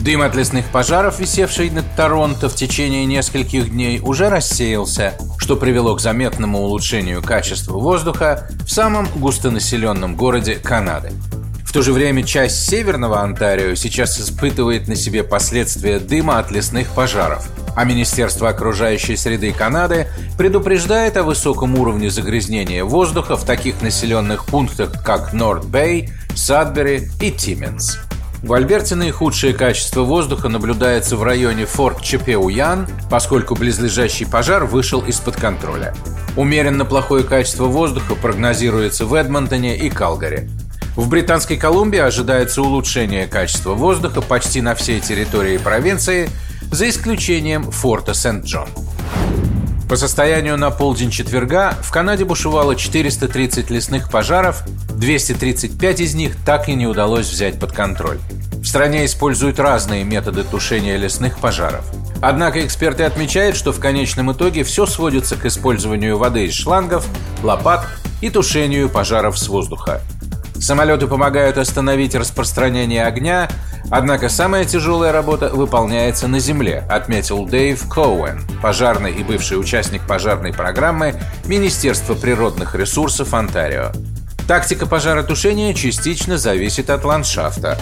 Дым от лесных пожаров, висевший над Торонто в течение нескольких дней, уже рассеялся, что привело к заметному улучшению качества воздуха в самом густонаселенном городе Канады. В то же время часть северного Онтарио сейчас испытывает на себе последствия дыма от лесных пожаров, а Министерство окружающей среды Канады предупреждает о высоком уровне загрязнения воздуха в таких населенных пунктах, как Норт-Бэй, Садбери и Тименс. В Альберте наихудшее качество воздуха наблюдается в районе Форт Чепеуян, поскольку близлежащий пожар вышел из-под контроля. Умеренно плохое качество воздуха прогнозируется в Эдмонтоне и Калгари. В Британской Колумбии ожидается улучшение качества воздуха почти на всей территории провинции, за исключением форта Сент-Джон. По состоянию на полдень четверга в Канаде бушевало 430 лесных пожаров, 235 из них так и не удалось взять под контроль. В стране используют разные методы тушения лесных пожаров. Однако эксперты отмечают, что в конечном итоге все сводится к использованию воды из шлангов, лопат и тушению пожаров с воздуха. Самолеты помогают остановить распространение огня, однако самая тяжелая работа выполняется на земле, отметил Дэйв Коуэн, пожарный и бывший участник пожарной программы Министерства природных ресурсов Онтарио. Тактика пожаротушения частично зависит от ландшафта.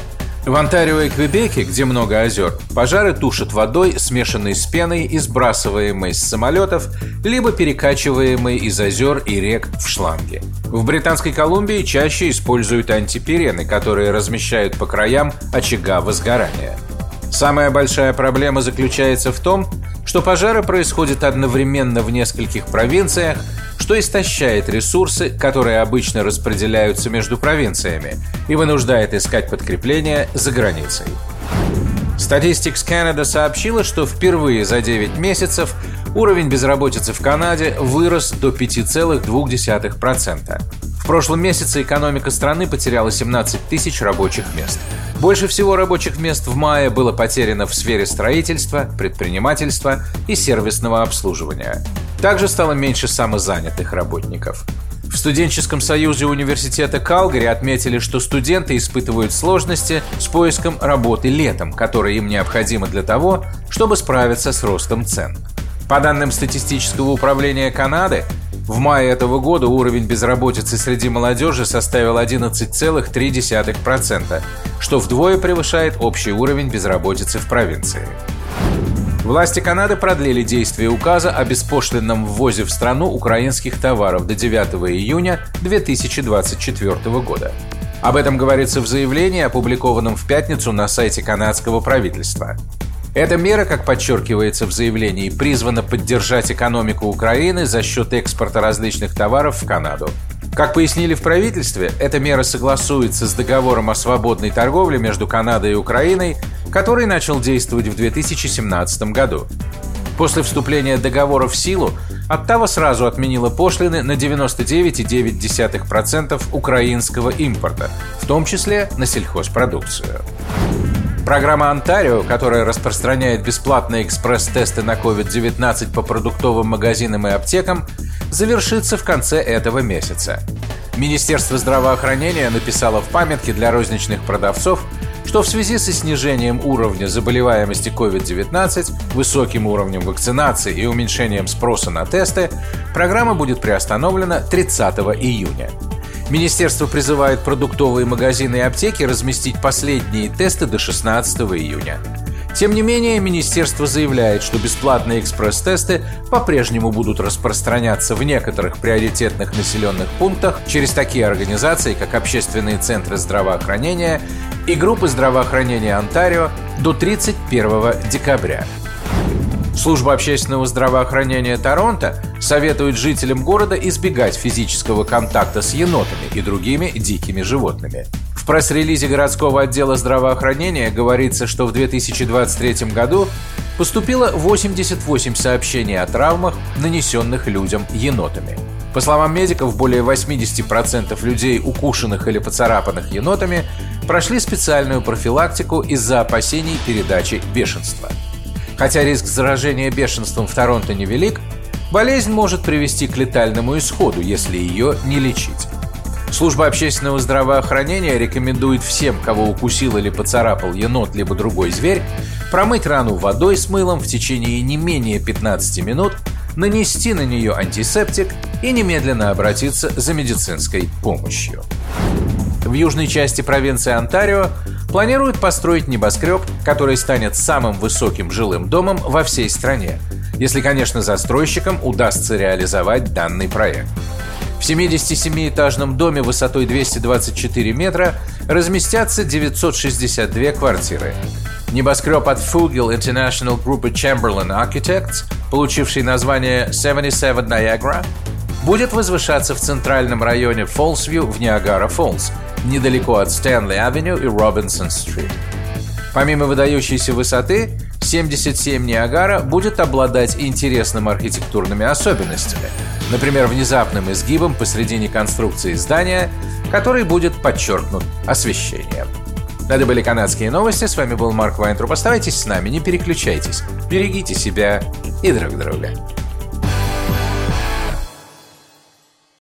В Онтарио и Квебеке, где много озер, пожары тушат водой, смешанной с пеной и сбрасываемой с самолетов, либо перекачиваемой из озер и рек в шланги. В Британской Колумбии чаще используют антиперены, которые размещают по краям очага возгорания. Самая большая проблема заключается в том, что пожары происходят одновременно в нескольких провинциях, что истощает ресурсы, которые обычно распределяются между провинциями, и вынуждает искать подкрепление за границей. Statistics Canada сообщила, что впервые за 9 месяцев уровень безработицы в Канаде вырос до 5,2%. В прошлом месяце экономика страны потеряла 17 тысяч рабочих мест. Больше всего рабочих мест в мае было потеряно в сфере строительства, предпринимательства и сервисного обслуживания. Также стало меньше самозанятых работников. В студенческом союзе университета Калгари отметили, что студенты испытывают сложности с поиском работы летом, которая им необходима для того, чтобы справиться с ростом цен. По данным статистического управления Канады, в мае этого года уровень безработицы среди молодежи составил 11,3%, что вдвое превышает общий уровень безработицы в провинции. Власти Канады продлили действие указа о беспошлинном ввозе в страну украинских товаров до 9 июня 2024 года. Об этом говорится в заявлении, опубликованном в пятницу на сайте канадского правительства. Эта мера, как подчеркивается в заявлении, призвана поддержать экономику Украины за счет экспорта различных товаров в Канаду. Как пояснили в правительстве, эта мера согласуется с договором о свободной торговле между Канадой и Украиной, который начал действовать в 2017 году. После вступления договора в силу Оттава сразу отменила пошлины на 99,9% украинского импорта, в том числе на сельхозпродукцию. Программа «Онтарио», которая распространяет бесплатные экспресс-тесты на COVID-19 по продуктовым магазинам и аптекам, завершится в конце этого месяца. Министерство здравоохранения написало в памятке для розничных продавцов, что в связи со снижением уровня заболеваемости COVID-19, высоким уровнем вакцинации и уменьшением спроса на тесты, программа будет приостановлена 30 июня. Министерство призывает продуктовые магазины и аптеки разместить последние тесты до 16 июня. Тем не менее, министерство заявляет, что бесплатные экспресс-тесты по-прежнему будут распространяться в некоторых приоритетных населенных пунктах через такие организации, как общественные центры здравоохранения и группы здравоохранения Онтарио до 31 декабря. Служба общественного здравоохранения Торонто советует жителям города избегать физического контакта с енотами и другими дикими животными пресс-релизе городского отдела здравоохранения говорится, что в 2023 году поступило 88 сообщений о травмах, нанесенных людям енотами. По словам медиков, более 80% людей, укушенных или поцарапанных енотами, прошли специальную профилактику из-за опасений передачи бешенства. Хотя риск заражения бешенством в Торонто невелик, болезнь может привести к летальному исходу, если ее не лечить. Служба общественного здравоохранения рекомендует всем, кого укусил или поцарапал енот либо другой зверь, промыть рану водой с мылом в течение не менее 15 минут, нанести на нее антисептик и немедленно обратиться за медицинской помощью. В южной части провинции Онтарио планируют построить небоскреб, который станет самым высоким жилым домом во всей стране, если, конечно, застройщикам удастся реализовать данный проект. В 77-этажном доме высотой 224 метра разместятся 962 квартиры. Небоскреб от Fugel International Group Chamberlain Architects, получивший название 77 Niagara, будет возвышаться в центральном районе Фолсвью в Ниагара-Фоллс, недалеко от Стэнли-авеню и Робинсон-стрит. Помимо выдающейся высоты, 77 Ниагара будет обладать интересными архитектурными особенностями, например, внезапным изгибом посредине конструкции здания, который будет подчеркнут освещением. Это были канадские новости. С вами был Марк Вайнтруп. Оставайтесь с нами, не переключайтесь. Берегите себя и друг друга.